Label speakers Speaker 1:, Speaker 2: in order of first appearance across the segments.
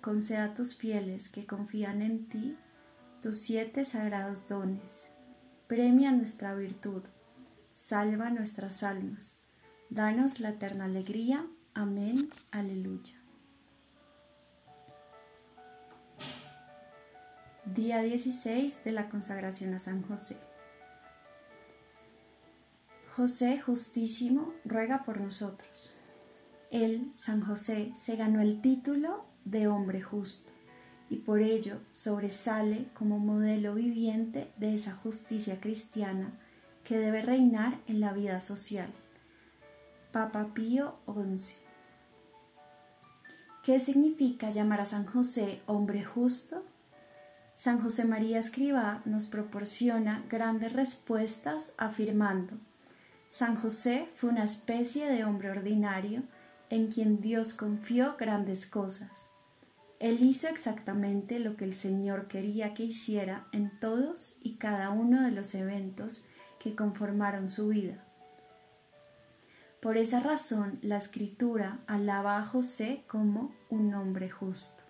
Speaker 1: conceda a tus fieles que confían en ti tus siete sagrados dones. Premia nuestra virtud, salva nuestras almas, danos la eterna alegría. Amén. Aleluya. Día 16 de la consagración a San José. José justísimo ruega por nosotros. Él, San José, se ganó el título de hombre justo y por ello sobresale como modelo viviente de esa justicia cristiana que debe reinar en la vida social. Papa Pío XI. ¿Qué significa llamar a San José hombre justo? San José María Escribá nos proporciona grandes respuestas afirmando, San José fue una especie de hombre ordinario en quien Dios confió grandes cosas. Él hizo exactamente lo que el Señor quería que hiciera en todos y cada uno de los eventos que conformaron su vida. Por esa razón, la escritura alaba a José como un hombre justo.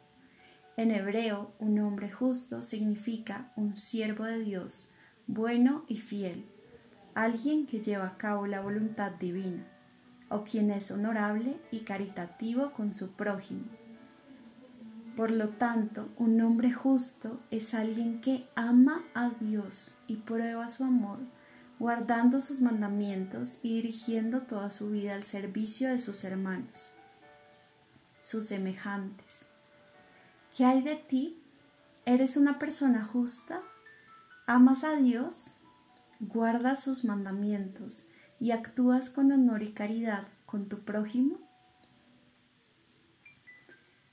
Speaker 1: En hebreo, un hombre justo significa un siervo de Dios, bueno y fiel, alguien que lleva a cabo la voluntad divina o quien es honorable y caritativo con su prójimo. Por lo tanto, un hombre justo es alguien que ama a Dios y prueba su amor, guardando sus mandamientos y dirigiendo toda su vida al servicio de sus hermanos, sus semejantes. ¿Qué hay de ti? ¿Eres una persona justa? ¿Amas a Dios? ¿Guardas sus mandamientos? y actúas con honor y caridad con tu prójimo?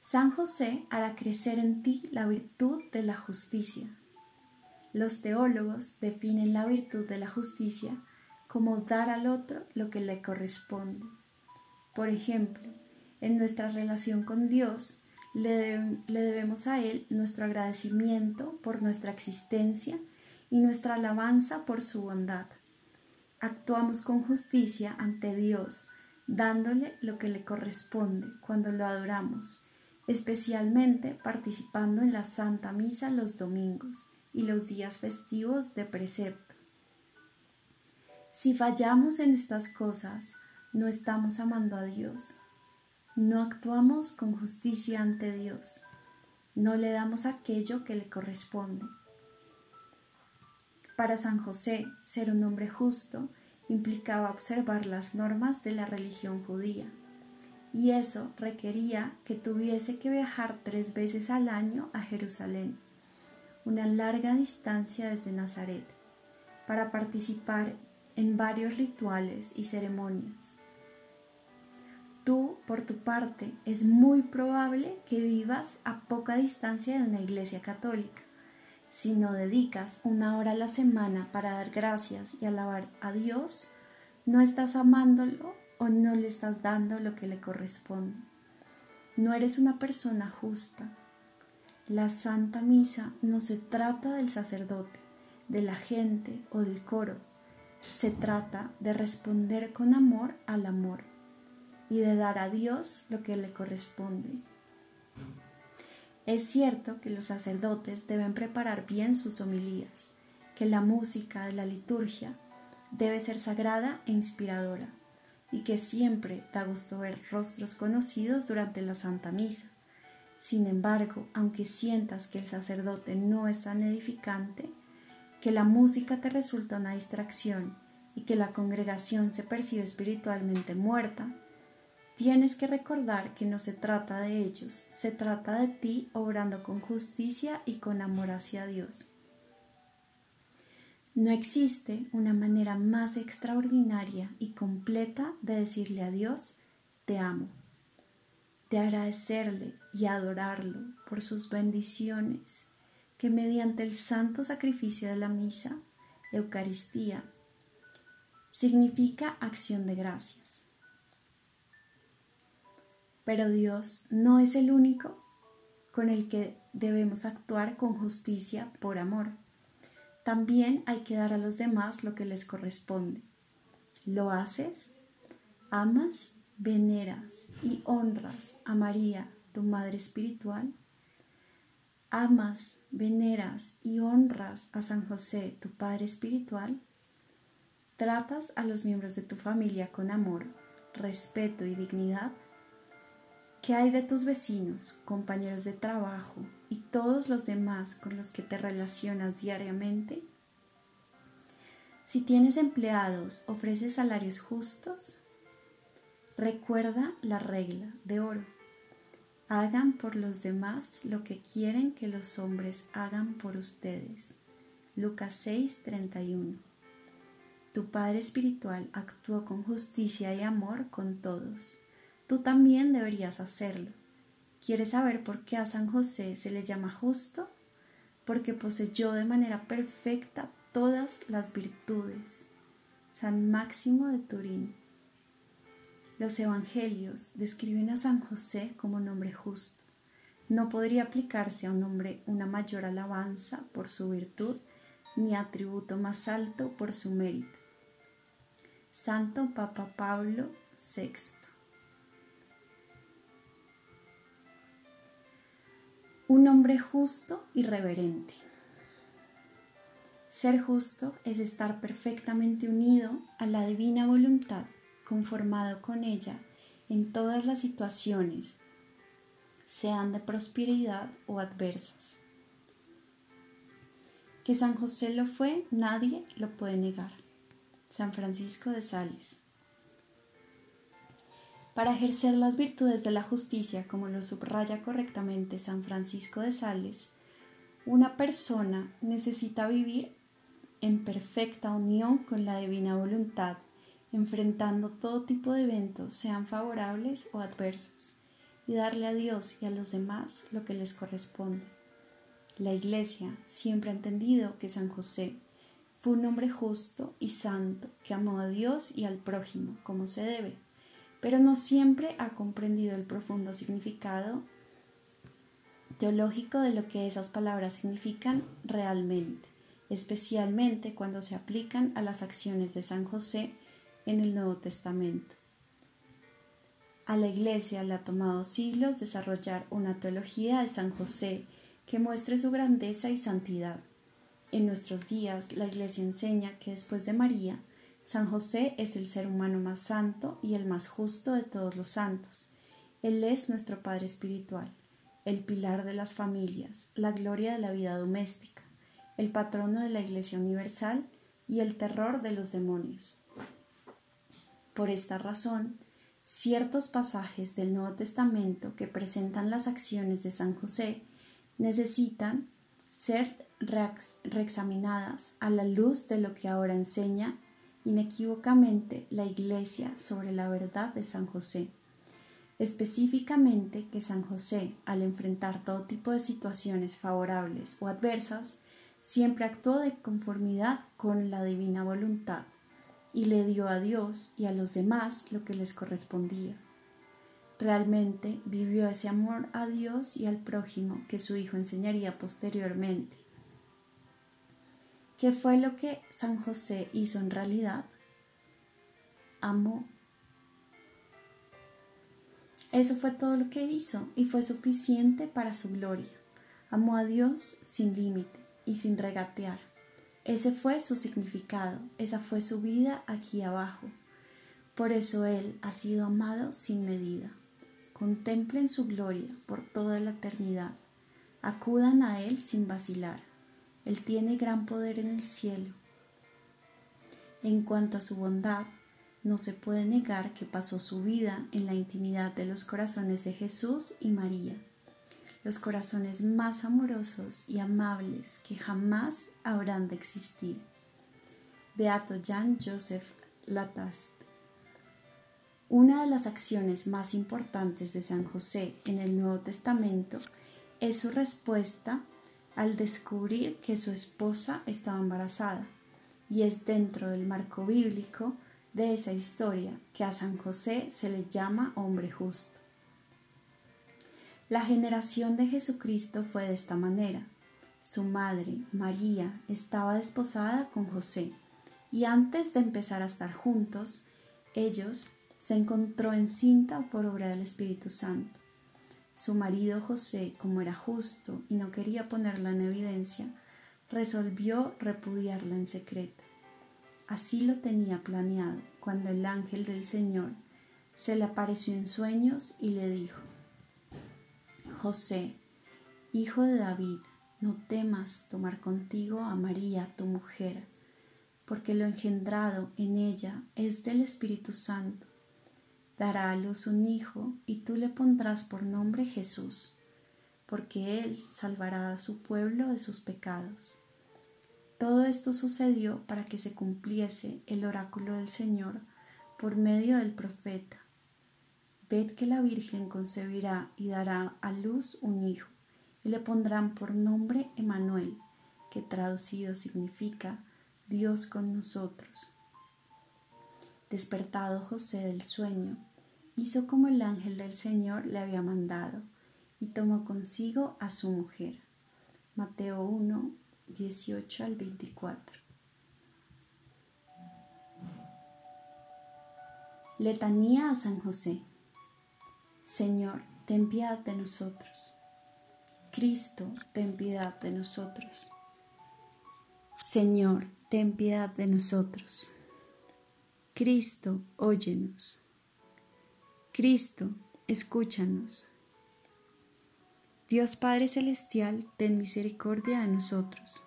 Speaker 1: San José hará crecer en ti la virtud de la justicia. Los teólogos definen la virtud de la justicia como dar al otro lo que le corresponde. Por ejemplo, en nuestra relación con Dios, le, le, debemos a Él nuestro agradecimiento por nuestra existencia y nuestra alabanza por su bondad actuamos con justicia ante Dios, dándole lo que le corresponde cuando lo adoramos, especialmente participando en la Santa Misa los domingos y los días festivos de precepto. Si fallamos en estas cosas, no estamos amando a Dios, no actuamos con justicia ante Dios, no le damos aquello que le corresponde. Para San José, ser un hombre justo implicaba observar las normas de la religión judía, y eso requería que tuviese que viajar tres veces al año a Jerusalén, una larga distancia desde Nazaret, para participar en varios rituales y ceremonias. Tú, por tu parte, es muy probable que vivas a poca distancia de una iglesia católica si no dedicas una hora a la semana para dar gracias y alabar a Dios, no estás amándolo o no le estás dando lo que le corresponde. No eres una persona justa. La Santa Misa no se trata del sacerdote, de la gente o del coro. Se trata de responder con amor al amor y de dar a Dios lo que le corresponde. Es cierto que los sacerdotes deben preparar bien sus homilías, que la música de la liturgia debe ser sagrada e inspiradora, y que siempre da gusto ver rostros conocidos durante la Santa Misa, Sin embargo, aunque sientas que el sacerdote no es tan edificante, que la música te resulta una distracción y que la congregación se percibe espiritualmente muerta, tienes que recordar que no se trata de ellos, se trata de ti obrando con justicia y con amor hacia Dios. No existe una manera más extraordinaria y completa de decirle a Dios, te amo de agradecerle y adorarlo por sus bendiciones que mediante el santo sacrificio de la misa, Eucaristía, significa acción de gracias. Pero Dios no es el único con el que debemos actuar con justicia por amor. También hay que dar a los demás lo que les corresponde. ¿Lo haces? ¿Amas veneras y honras a María, tu Madre Espiritual? ¿Amas, veneras y honras a San José, tu Padre Espiritual? ¿Tratas a los miembros de tu familia con amor, respeto y dignidad? ¿Qué hay de tus vecinos, compañeros de trabajo y todos los demás con los que te relacionas diariamente? Si tienes empleados, ¿ofreces salarios justos? Recuerda la regla de oro. Hagan por los demás lo que quieren que los hombres hagan por ustedes. Lucas 6:31. Tu Padre Espiritual actuó con justicia y amor con todos. Tú también deberías hacerlo. ¿Quieres saber por qué a San José se le llama justo? Porque poseyó de manera perfecta todas las virtudes. San Máximo de Turín los evangelios describen a San José como un hombre justo. No podría aplicarse a un hombre una mayor alabanza por su virtud ni atributo más alto por su mérito. Santo Papa Pablo VI. Un hombre justo y reverente. Ser justo es estar perfectamente unido a la divina voluntad conformado con ella en todas las situaciones, sean de prosperidad o adversas. Que San José lo fue, nadie lo puede negar. San Francisco de Sales. Para ejercer las virtudes de la justicia, como lo subraya correctamente San Francisco de Sales, una persona necesita vivir en perfecta unión con la divina voluntad enfrentando todo tipo de eventos, sean favorables o adversos, y darle a Dios y a los demás lo que les corresponde. La Iglesia siempre ha entendido que San José fue un hombre justo y santo que amó a Dios y al prójimo como se debe, pero no siempre ha comprendido el profundo significado teológico de lo que esas palabras significan realmente, especialmente cuando se aplican a las acciones de San José en el Nuevo Testamento. A la Iglesia le ha tomado siglos desarrollar una teología de San José que muestre su grandeza y santidad. En nuestros días la Iglesia enseña que después de María, San José es el ser humano más santo y el más justo de todos los santos. Él es nuestro Padre Espiritual, el pilar de las familias, la gloria de la vida doméstica, el patrono de la Iglesia Universal y el terror de los demonios. Por esta razón, ciertos pasajes del Nuevo Testamento que presentan las acciones de San José necesitan ser reexaminadas a la luz de lo que ahora enseña inequívocamente la Iglesia sobre la verdad de San José. Específicamente que San José, al enfrentar todo tipo de situaciones favorables o adversas, siempre actuó de conformidad con la divina voluntad y le dio a Dios y a los demás lo que les correspondía. Realmente vivió ese amor a Dios y al prójimo que su hijo enseñaría posteriormente. ¿Qué fue lo que San José hizo en realidad? Amó. Eso fue todo lo que hizo y fue suficiente para su gloria. Amó a Dios sin límite y sin regatear. Ese fue su significado, esa fue su vida aquí abajo. Por eso Él ha sido amado sin medida. contemplen su gloria por toda la eternidad, acudan a Él sin vacilar. Él tiene gran poder en el cielo. En cuanto a su bondad, no se puede negar que pasó su vida en la intimidad de los corazones de Jesús y María, los corazones más amorosos y amables que jamás habrán de existir. Beato Jean Joseph Latast. Una de las acciones más importantes de San José en el Nuevo Testamento es su respuesta al descubrir que su esposa estaba embarazada, y es dentro del marco bíblico de esa historia que a San José se le llama hombre justo. La generación de Jesucristo fue de esta manera. Su madre, María, estaba desposada con José, y antes de empezar a estar juntos, ellos se encontró encinta por obra del Espíritu Santo. Su marido José, como era justo y no quería ponerla en evidencia, resolvió repudiarla en secreto. Así lo tenía planeado cuando el ángel del Señor se le apareció en sueños y le dijo, José, hijo de David, no temas tomar contigo a María, tu mujer, porque lo engendrado en ella es del Espíritu Santo. Dará a luz un hijo y tú le pondrás por nombre Jesús, porque él salvará a su pueblo de sus pecados. Todo esto sucedió para que se cumpliese el oráculo del Señor por medio del profeta. Ved que la Virgen concebirá y dará a luz un hijo, y le pondrán por nombre Emanuel, que traducido significa Dios con nosotros. Despertado José del sueño, hizo como el ángel del Señor le había mandado, y tomó consigo a su mujer. Mateo 1, 18 al 24. Letanía a San José. Señor, ten piedad de nosotros. Cristo, ten piedad de nosotros. Señor, ten piedad de nosotros. Cristo, óyenos. Cristo, escúchanos. Dios Padre Celestial, ten misericordia de nosotros.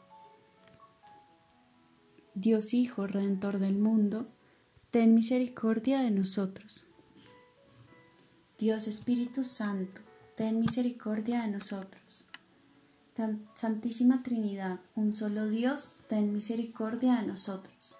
Speaker 1: Dios Hijo, Redentor del mundo, ten misericordia de nosotros. Dios Espíritu Santo, ten misericordia de nosotros. Santísima Trinidad, un solo Dios, ten misericordia de nosotros.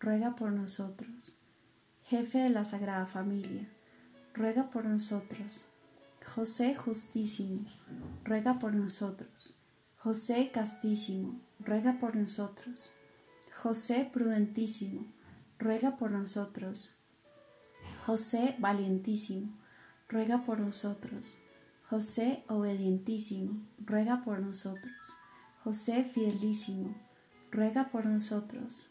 Speaker 1: ruega por nosotros. Jefe de la Sagrada Familia, ruega por nosotros. José justísimo, ruega por nosotros. José castísimo, ruega por nosotros. José prudentísimo, ruega por nosotros. José valientísimo, ruega por nosotros. José obedientísimo, ruega por nosotros. José fidelísimo, ruega por nosotros.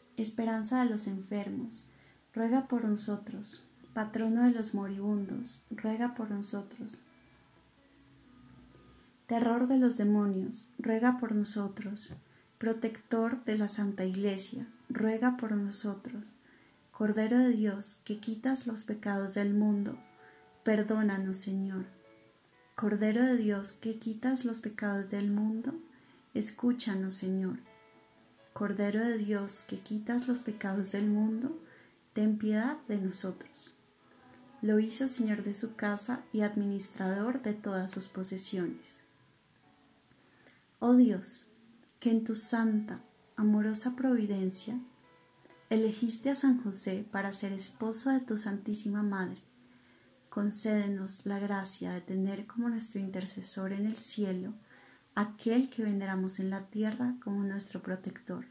Speaker 1: Esperanza de los enfermos, ruega por nosotros patrono de los moribundos, ruega por nosotros. Terror de los demonios, ruega por nosotros. Protector de la Santa Iglesia, ruega por nosotros. Cordero de Dios, que quitas los pecados del mundo, perdónanos, Señor. Cordero de Dios, que quitas los pecados del mundo, escúchanos, Señor. Cordero de Dios, que quitas los pecados del mundo, ten piedad de nosotros. lo hizo señor de su casa y administrador de todas sus posesiones. Oh Dios, que en tu santa, amorosa providencia elegiste a San José para ser esposo de tu Santísima Madre, concédenos la gracia de tener como nuestro intercesor en el cielo aquel que veneramos en la tierra como nuestro protector.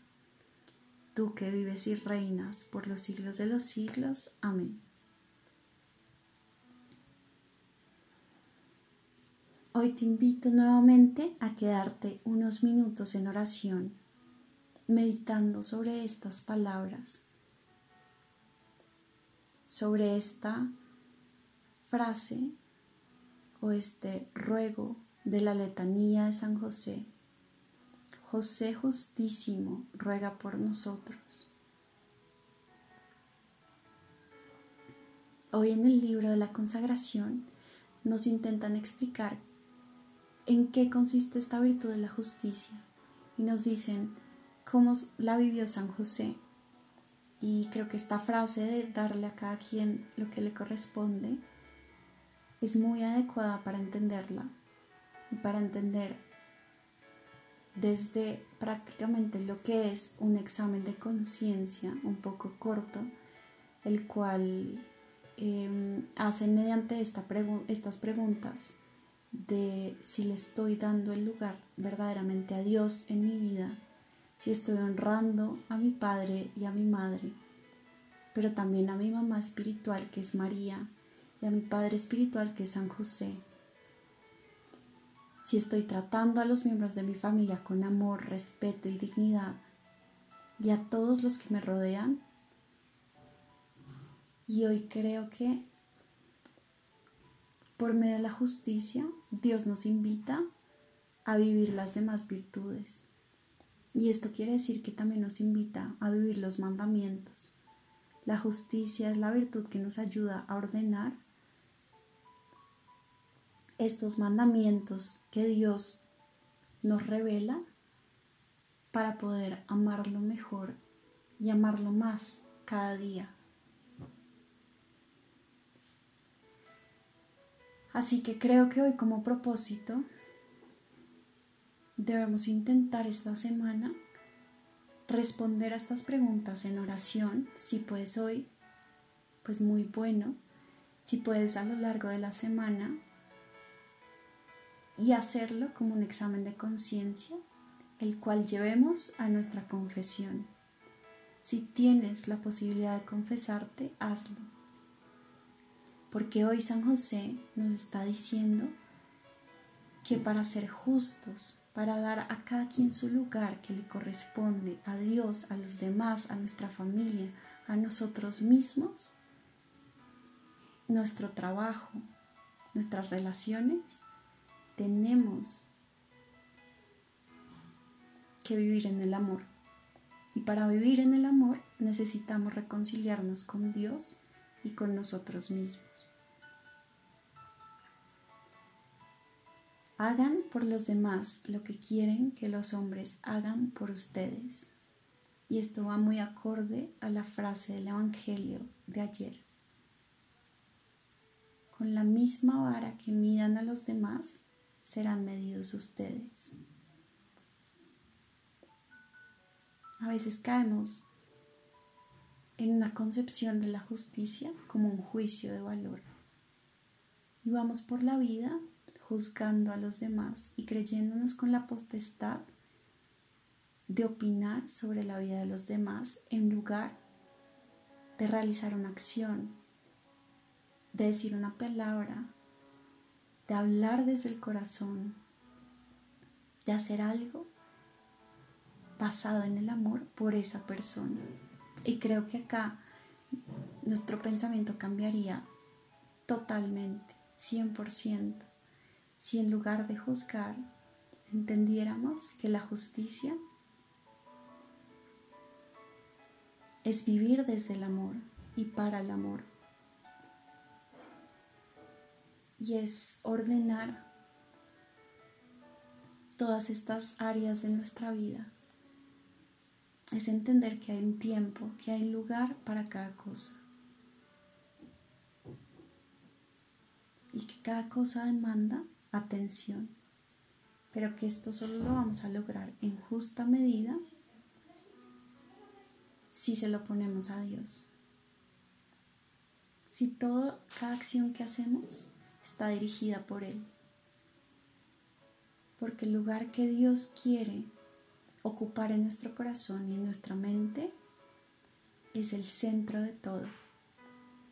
Speaker 1: Tú que vives y reinas por los siglos de los siglos. Amén. Hoy te invito nuevamente a quedarte unos minutos en oración, meditando sobre estas palabras, sobre esta frase o este ruego de la letanía de San José. José justísimo, ruega por nosotros. Hoy en el libro de la consagración nos intentan explicar en qué consiste esta virtud de la justicia y nos dicen cómo la vivió San José. Y creo que esta frase de darle a cada quien lo que le corresponde es muy adecuada para entenderla y para entender desde prácticamente lo que es un examen de conciencia un poco corto, el cual eh, hace mediante esta estas preguntas de si le estoy dando el lugar verdaderamente a Dios en mi vida, si estoy honrando a mi padre y a mi madre, pero también a mi mamá espiritual que es María y a mi padre espiritual que es San José si estoy tratando a los miembros de mi familia con amor, respeto y dignidad, y a todos los que me rodean. Y hoy creo que por medio de la justicia Dios nos invita a vivir las demás virtudes. Y esto quiere decir que también nos invita a vivir los mandamientos. La justicia es la virtud que nos ayuda a ordenar estos mandamientos que Dios nos revela para poder amarlo mejor y amarlo más cada día. Así que creo que hoy como propósito debemos intentar esta semana responder a estas preguntas en oración. Si puedes hoy, pues muy bueno. Si puedes a lo largo de la semana, y hacerlo como un examen de conciencia, el cual llevemos a nuestra confesión. Si tienes la posibilidad de confesarte, hazlo. Porque hoy San José nos está diciendo que para ser justos, para dar a cada quien su lugar que le corresponde, a Dios, a los demás, a nuestra familia, a nosotros mismos, nuestro trabajo, nuestras relaciones, tenemos que vivir en el amor. Y para vivir en el amor necesitamos reconciliarnos con Dios y con nosotros mismos. Hagan por los demás lo que quieren que los hombres hagan por ustedes. Y esto va muy acorde a la frase del Evangelio de ayer. Con la misma vara que midan a los demás, serán medidos ustedes. A veces caemos en una concepción de la justicia como un juicio de valor. Y vamos por la vida juzgando a los demás y creyéndonos con la potestad de opinar sobre la vida de los demás en lugar de realizar una acción, de decir una palabra, de hablar desde el corazón, de hacer algo basado en el amor por esa persona. Y creo que acá nuestro pensamiento cambiaría totalmente, 100%, si en lugar de juzgar entendiéramos que la justicia es vivir desde el amor y para el amor. Y es ordenar todas estas áreas de nuestra vida. Es entender que hay un tiempo, que hay un lugar para cada cosa. que cada cosa demanda atención, pero que esto solo lo vamos a lograr en justa medida si se lo ponemos a Dios. Si toda cada acción que hacemos está dirigida por Él. Porque el lugar que Dios quiere ocupar en nuestro corazón y en nuestra mente es el centro de todo.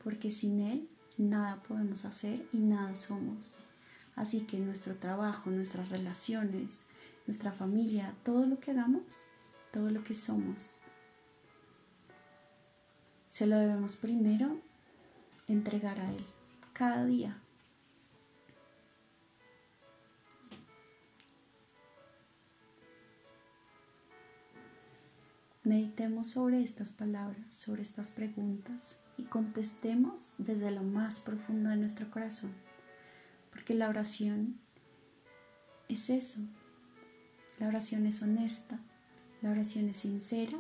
Speaker 1: Porque sin Él nada podemos hacer y nada somos. Así que nuestro trabajo, nuestras relaciones, nuestra familia, todo lo que hagamos, todo lo que somos, se lo debemos primero entregar a Él cada día. Meditemos sobre estas palabras, sobre estas preguntas y contestemos desde lo más profundo de nuestro corazón, porque la oración es eso, la oración es honesta, la oración es sincera,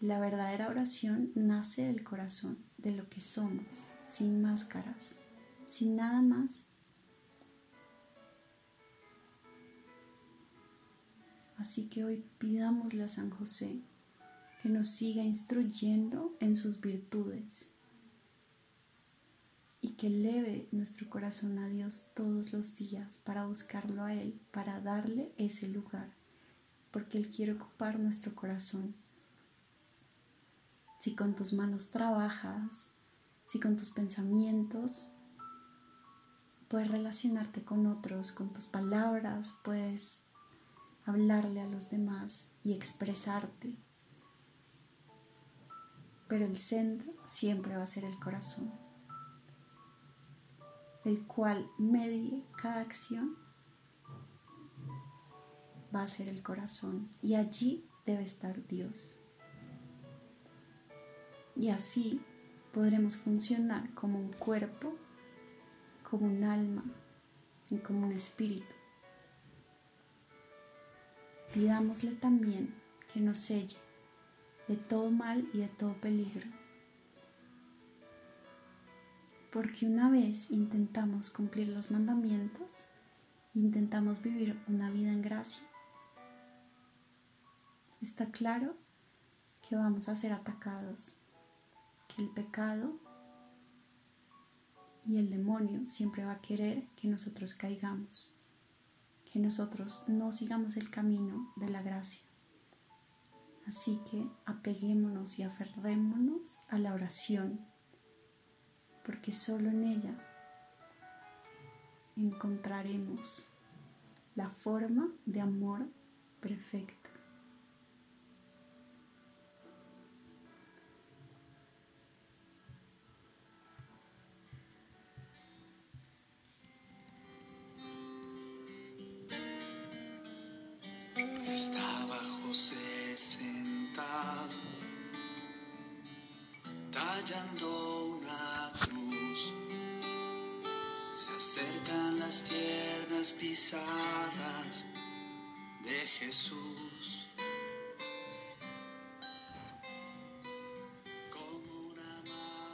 Speaker 1: la verdadera oración nace del corazón, de lo que somos, sin máscaras, sin nada más. Así que hoy pidámosle a San José que nos siga instruyendo en sus virtudes y que eleve nuestro corazón a Dios todos los días para buscarlo a Él, para darle ese lugar, porque Él quiere ocupar nuestro corazón. Si con tus manos trabajas, si con tus pensamientos puedes relacionarte con otros, con tus palabras puedes hablarle a los demás y expresarte. Pero el centro siempre va a ser el corazón, el cual medie cada acción va a ser el corazón y allí debe estar Dios. Y así podremos funcionar como un cuerpo, como un alma y como un espíritu. Pidámosle también que nos selle de todo mal y de todo peligro. Porque una vez intentamos cumplir los mandamientos, intentamos vivir una vida en gracia, está claro que vamos a ser atacados el pecado y el demonio siempre va a querer que nosotros caigamos, que nosotros no sigamos el camino de la gracia. Así que apeguémonos y aferrémonos a la oración, porque solo en ella encontraremos la forma de amor perfecta.
Speaker 2: Jesús.